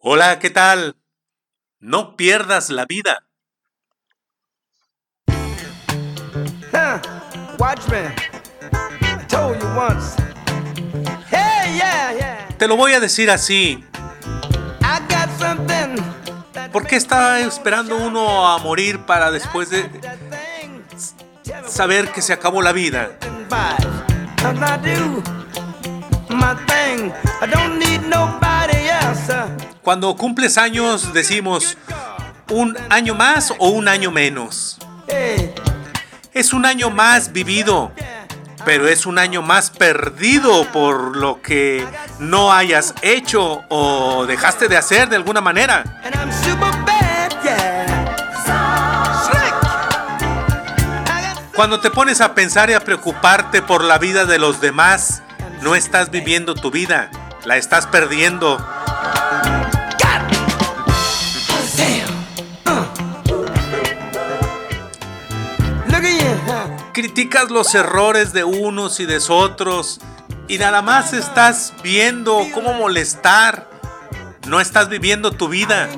Hola, ¿qué tal? No pierdas la vida. Huh, watch me. I told you once. Hey, yeah, yeah. Te lo voy a decir así. ¿Por qué está esperando uno a morir para después de saber que se acabó la vida? Cuando cumples años decimos un año más o un año menos. Hey, Es un año más vivido, pero es un año más perdido por lo que no hayas hecho o dejaste de hacer de alguna manera. Cuando te pones a pensar y a preocuparte por la vida de los demás, no estás viviendo tu vida, la estás perdiendo. Criticas los errores de unos y de otros y nada más estás viendo cómo molestar. No estás viviendo tu vida.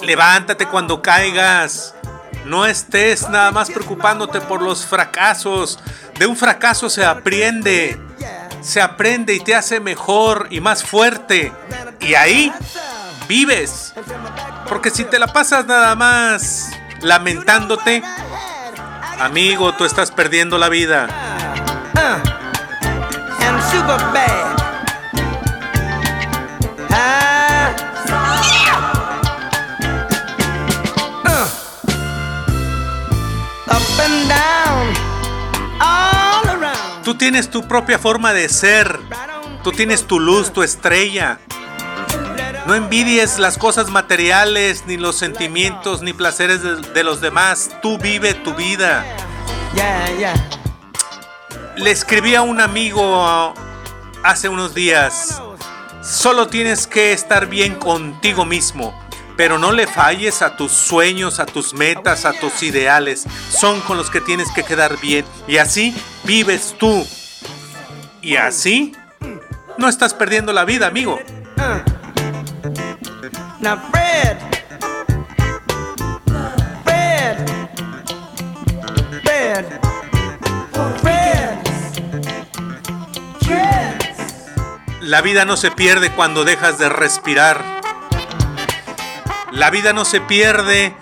Levántate cuando caigas. No estés nada más preocupándote por los fracasos. De un fracaso se aprende. Se aprende y te hace mejor y más fuerte. Y ahí vives. Porque si te la pasas nada más lamentándote, amigo, tú estás perdiendo la vida. Bad. Tú tienes tu propia forma de ser. Tú tienes tu luz, tu estrella. No envidies las cosas materiales, ni los sentimientos, ni placeres de, los demás. Tú vive tu vida. Le escribí a un amigo hace unos días. Solo tienes que estar bien contigo mismo. Pero no le falles a tus sueños, a tus metas, a tus ideales. Son con los que tienes que quedar bien. Y así vives tú. Y así no estás perdiendo la vida, amigo. Now, Fred. Fred. Fred. Fred. Fred. La vida no se pierde cuando dejas de respirar. La vida no se pierde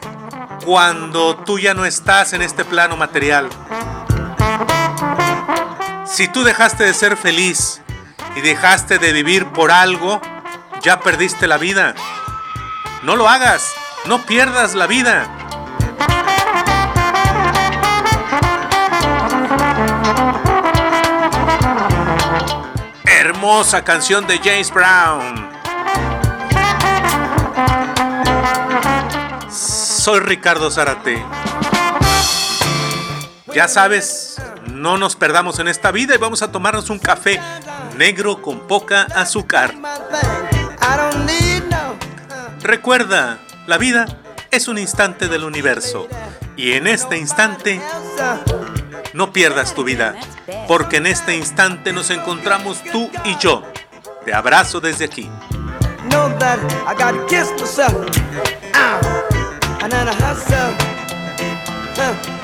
cuando tú ya no estás en este plano material. Si tú dejaste de ser feliz y dejaste de vivir por algo, ya perdiste la vida. No lo hagas, no pierdas la vida. Hermosa canción de James Brown. Soy Ricardo Zárate. Ya sabes, no nos perdamos en esta vida y vamos a tomarnos un café negro con poca azúcar. Recuerda, la vida es un instante del universo y en este instante no pierdas tu vida, porque en este instante nos encontramos tú y yo. Te abrazo desde aquí. know. I know a hustle. Huh.